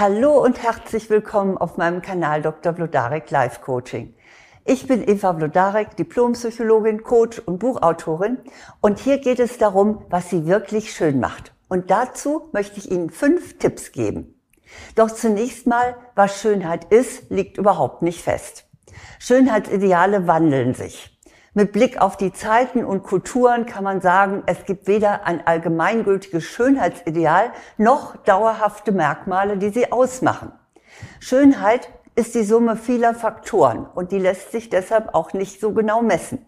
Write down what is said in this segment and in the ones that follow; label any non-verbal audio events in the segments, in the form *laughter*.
Hallo und herzlich willkommen auf meinem Kanal Dr. Blodarek Life Coaching. Ich bin Eva Blodarek, Diplompsychologin, Coach und Buchautorin und hier geht es darum, was sie wirklich schön macht. Und dazu möchte ich Ihnen fünf Tipps geben. Doch zunächst mal, was Schönheit ist, liegt überhaupt nicht fest. Schönheitsideale wandeln sich. Mit Blick auf die Zeiten und Kulturen kann man sagen, es gibt weder ein allgemeingültiges Schönheitsideal noch dauerhafte Merkmale, die sie ausmachen. Schönheit ist die Summe vieler Faktoren und die lässt sich deshalb auch nicht so genau messen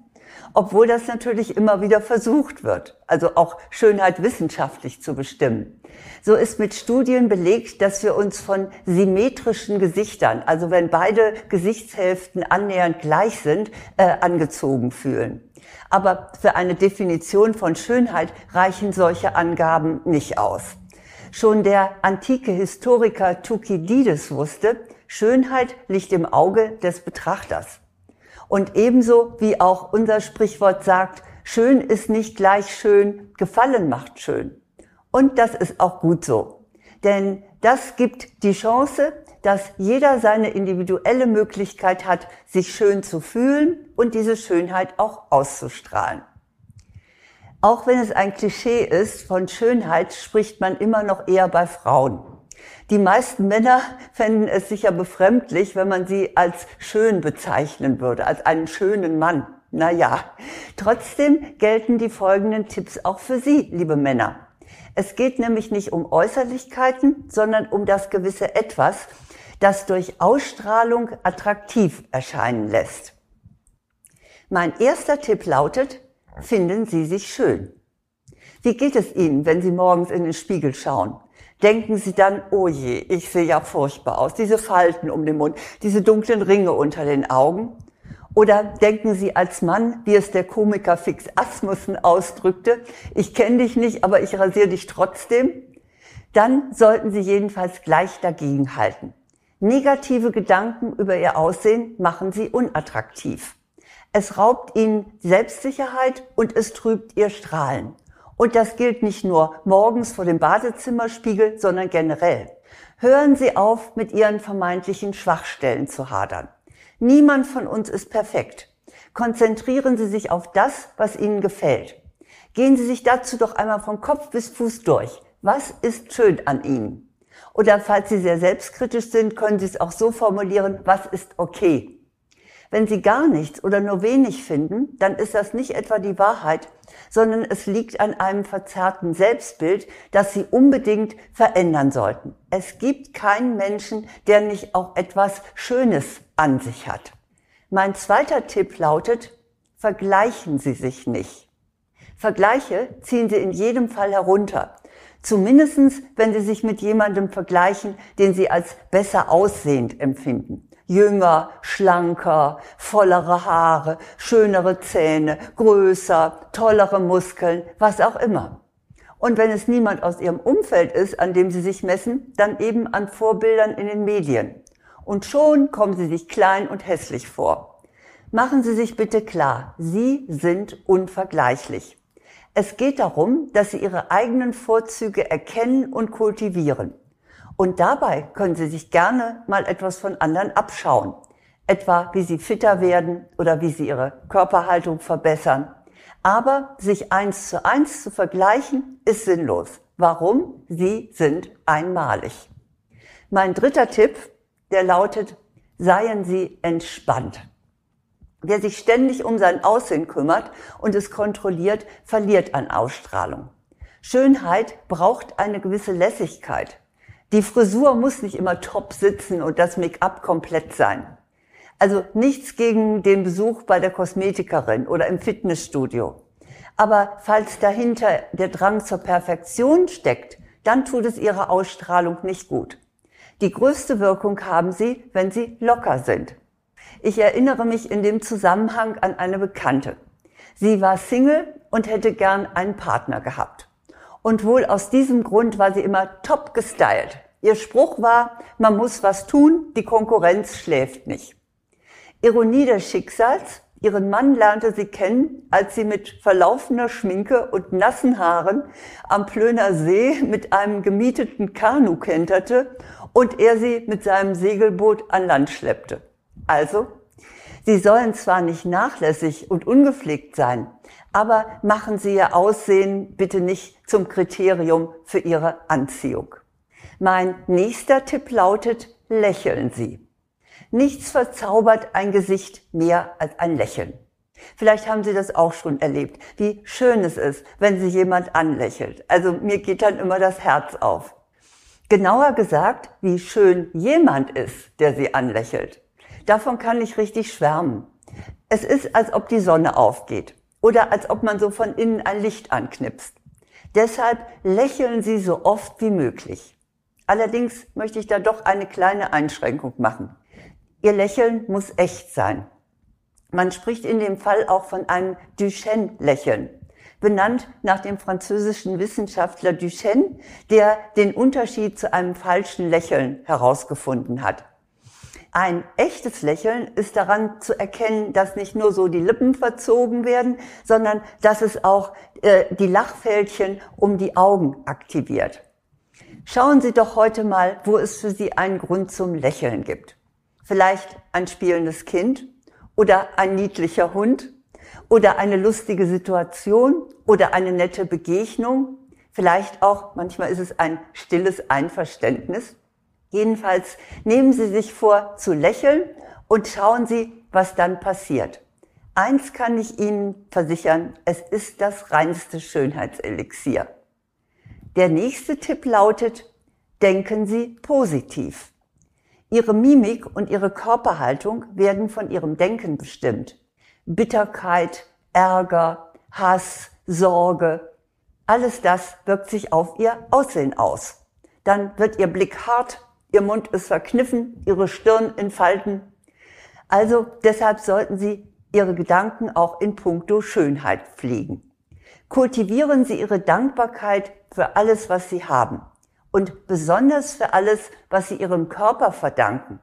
obwohl das natürlich immer wieder versucht wird, also auch Schönheit wissenschaftlich zu bestimmen. So ist mit Studien belegt, dass wir uns von symmetrischen Gesichtern, also wenn beide Gesichtshälften annähernd gleich sind, äh, angezogen fühlen. Aber für eine Definition von Schönheit reichen solche Angaben nicht aus. Schon der antike Historiker Thukydides wusste, Schönheit liegt im Auge des Betrachters. Und ebenso wie auch unser Sprichwort sagt, schön ist nicht gleich schön, gefallen macht schön. Und das ist auch gut so. Denn das gibt die Chance, dass jeder seine individuelle Möglichkeit hat, sich schön zu fühlen und diese Schönheit auch auszustrahlen. Auch wenn es ein Klischee ist, von Schönheit spricht man immer noch eher bei Frauen. Die meisten Männer *laughs* fänden es sicher befremdlich, wenn man sie als schön bezeichnen würde, als einen schönen Mann. Naja, trotzdem gelten die folgenden Tipps auch für Sie, liebe Männer. Es geht nämlich nicht um Äußerlichkeiten, sondern um das gewisse Etwas, das durch Ausstrahlung attraktiv erscheinen lässt. Mein erster Tipp lautet, finden Sie sich schön. Wie geht es Ihnen, wenn Sie morgens in den Spiegel schauen? Denken Sie dann, oh je, ich sehe ja furchtbar aus, diese Falten um den Mund, diese dunklen Ringe unter den Augen? Oder denken Sie als Mann, wie es der Komiker Fix Asmussen ausdrückte, ich kenne dich nicht, aber ich rasiere dich trotzdem? Dann sollten Sie jedenfalls gleich dagegen halten. Negative Gedanken über Ihr Aussehen machen Sie unattraktiv. Es raubt Ihnen Selbstsicherheit und es trübt Ihr Strahlen. Und das gilt nicht nur morgens vor dem Badezimmerspiegel, sondern generell. Hören Sie auf, mit Ihren vermeintlichen Schwachstellen zu hadern. Niemand von uns ist perfekt. Konzentrieren Sie sich auf das, was Ihnen gefällt. Gehen Sie sich dazu doch einmal von Kopf bis Fuß durch. Was ist schön an Ihnen? Oder falls Sie sehr selbstkritisch sind, können Sie es auch so formulieren, was ist okay? Wenn Sie gar nichts oder nur wenig finden, dann ist das nicht etwa die Wahrheit, sondern es liegt an einem verzerrten Selbstbild, das Sie unbedingt verändern sollten. Es gibt keinen Menschen, der nicht auch etwas Schönes an sich hat. Mein zweiter Tipp lautet, vergleichen Sie sich nicht. Vergleiche ziehen Sie in jedem Fall herunter. Zumindestens, wenn Sie sich mit jemandem vergleichen, den Sie als besser aussehend empfinden jünger, schlanker, vollere Haare, schönere Zähne, größer, tollere Muskeln, was auch immer. Und wenn es niemand aus ihrem Umfeld ist, an dem sie sich messen, dann eben an Vorbildern in den Medien. Und schon kommen sie sich klein und hässlich vor. Machen Sie sich bitte klar, Sie sind unvergleichlich. Es geht darum, dass Sie Ihre eigenen Vorzüge erkennen und kultivieren. Und dabei können Sie sich gerne mal etwas von anderen abschauen. Etwa, wie Sie fitter werden oder wie Sie Ihre Körperhaltung verbessern. Aber sich eins zu eins zu vergleichen, ist sinnlos. Warum? Sie sind einmalig. Mein dritter Tipp, der lautet, seien Sie entspannt. Wer sich ständig um sein Aussehen kümmert und es kontrolliert, verliert an Ausstrahlung. Schönheit braucht eine gewisse Lässigkeit. Die Frisur muss nicht immer top sitzen und das Make-up komplett sein. Also nichts gegen den Besuch bei der Kosmetikerin oder im Fitnessstudio. Aber falls dahinter der Drang zur Perfektion steckt, dann tut es ihrer Ausstrahlung nicht gut. Die größte Wirkung haben sie, wenn sie locker sind. Ich erinnere mich in dem Zusammenhang an eine Bekannte. Sie war Single und hätte gern einen Partner gehabt. Und wohl aus diesem Grund war sie immer top gestylt. Ihr Spruch war, man muss was tun, die Konkurrenz schläft nicht. Ironie des Schicksals, Ihren Mann lernte sie kennen, als sie mit verlaufener Schminke und nassen Haaren am Plöner See mit einem gemieteten Kanu kenterte und er sie mit seinem Segelboot an Land schleppte. Also, sie sollen zwar nicht nachlässig und ungepflegt sein, aber machen Sie Ihr Aussehen bitte nicht zum Kriterium für Ihre Anziehung. Mein nächster Tipp lautet, lächeln Sie. Nichts verzaubert ein Gesicht mehr als ein Lächeln. Vielleicht haben Sie das auch schon erlebt, wie schön es ist, wenn Sie jemand anlächelt. Also mir geht dann immer das Herz auf. Genauer gesagt, wie schön jemand ist, der Sie anlächelt. Davon kann ich richtig schwärmen. Es ist, als ob die Sonne aufgeht oder als ob man so von innen ein Licht anknipst. Deshalb lächeln Sie so oft wie möglich. Allerdings möchte ich da doch eine kleine Einschränkung machen. Ihr Lächeln muss echt sein. Man spricht in dem Fall auch von einem Duchenne-Lächeln, benannt nach dem französischen Wissenschaftler Duchenne, der den Unterschied zu einem falschen Lächeln herausgefunden hat. Ein echtes Lächeln ist daran zu erkennen, dass nicht nur so die Lippen verzogen werden, sondern dass es auch äh, die Lachfältchen um die Augen aktiviert. Schauen Sie doch heute mal, wo es für Sie einen Grund zum Lächeln gibt. Vielleicht ein spielendes Kind oder ein niedlicher Hund oder eine lustige Situation oder eine nette Begegnung. Vielleicht auch, manchmal ist es ein stilles Einverständnis. Jedenfalls nehmen Sie sich vor zu lächeln und schauen Sie, was dann passiert. Eins kann ich Ihnen versichern, es ist das reinste Schönheitselixier. Der nächste Tipp lautet, denken Sie positiv. Ihre Mimik und ihre Körperhaltung werden von ihrem Denken bestimmt. Bitterkeit, Ärger, Hass, Sorge, alles das wirkt sich auf ihr Aussehen aus. Dann wird ihr Blick hart, ihr Mund ist verkniffen, ihre Stirn in Falten. Also deshalb sollten Sie Ihre Gedanken auch in puncto Schönheit pflegen. Kultivieren Sie Ihre Dankbarkeit für alles, was Sie haben und besonders für alles, was sie ihrem Körper verdanken,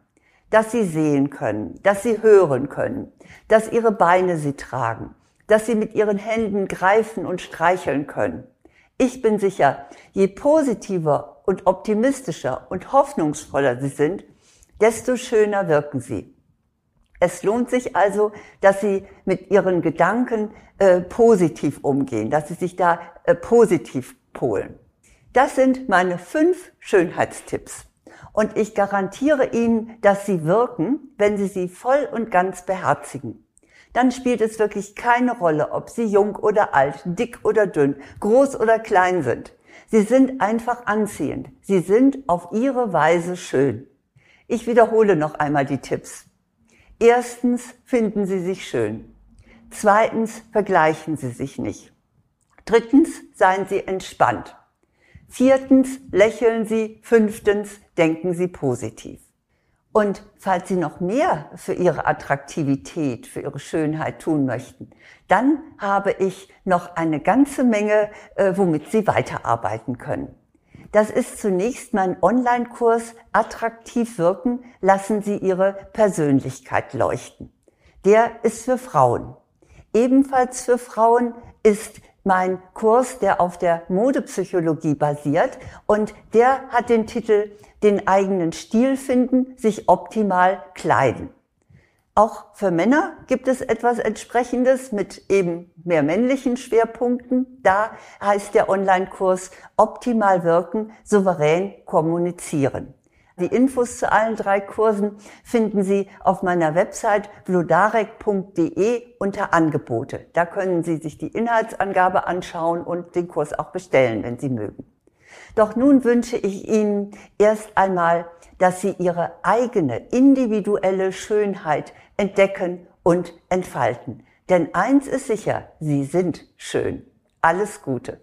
dass sie sehen können, dass sie hören können, dass ihre Beine sie tragen, dass sie mit ihren Händen greifen und streicheln können. Ich bin sicher, je positiver und optimistischer und hoffnungsvoller sie sind, desto schöner wirken sie. Es lohnt sich also, dass Sie mit Ihren Gedanken äh, positiv umgehen, dass Sie sich da äh, positiv polen. Das sind meine fünf Schönheitstipps. Und ich garantiere Ihnen, dass sie wirken, wenn Sie sie voll und ganz beherzigen. Dann spielt es wirklich keine Rolle, ob Sie jung oder alt, dick oder dünn, groß oder klein sind. Sie sind einfach anziehend. Sie sind auf Ihre Weise schön. Ich wiederhole noch einmal die Tipps. Erstens finden Sie sich schön. Zweitens vergleichen Sie sich nicht. Drittens seien Sie entspannt. Viertens, lächeln Sie. Fünftens, denken Sie positiv. Und falls Sie noch mehr für Ihre Attraktivität, für Ihre Schönheit tun möchten, dann habe ich noch eine ganze Menge, äh, womit Sie weiterarbeiten können. Das ist zunächst mein Online-Kurs Attraktiv wirken, lassen Sie Ihre Persönlichkeit leuchten. Der ist für Frauen. Ebenfalls für Frauen ist mein Kurs, der auf der Modepsychologie basiert und der hat den Titel Den eigenen Stil finden, sich optimal kleiden. Auch für Männer gibt es etwas entsprechendes mit eben mehr männlichen Schwerpunkten. Da heißt der Online-Kurs Optimal wirken, souverän kommunizieren. Die Infos zu allen drei Kursen finden Sie auf meiner Website vlodarek.de unter Angebote. Da können Sie sich die Inhaltsangabe anschauen und den Kurs auch bestellen, wenn Sie mögen. Doch nun wünsche ich Ihnen erst einmal, dass Sie Ihre eigene individuelle Schönheit entdecken und entfalten. Denn eins ist sicher, Sie sind schön. Alles Gute.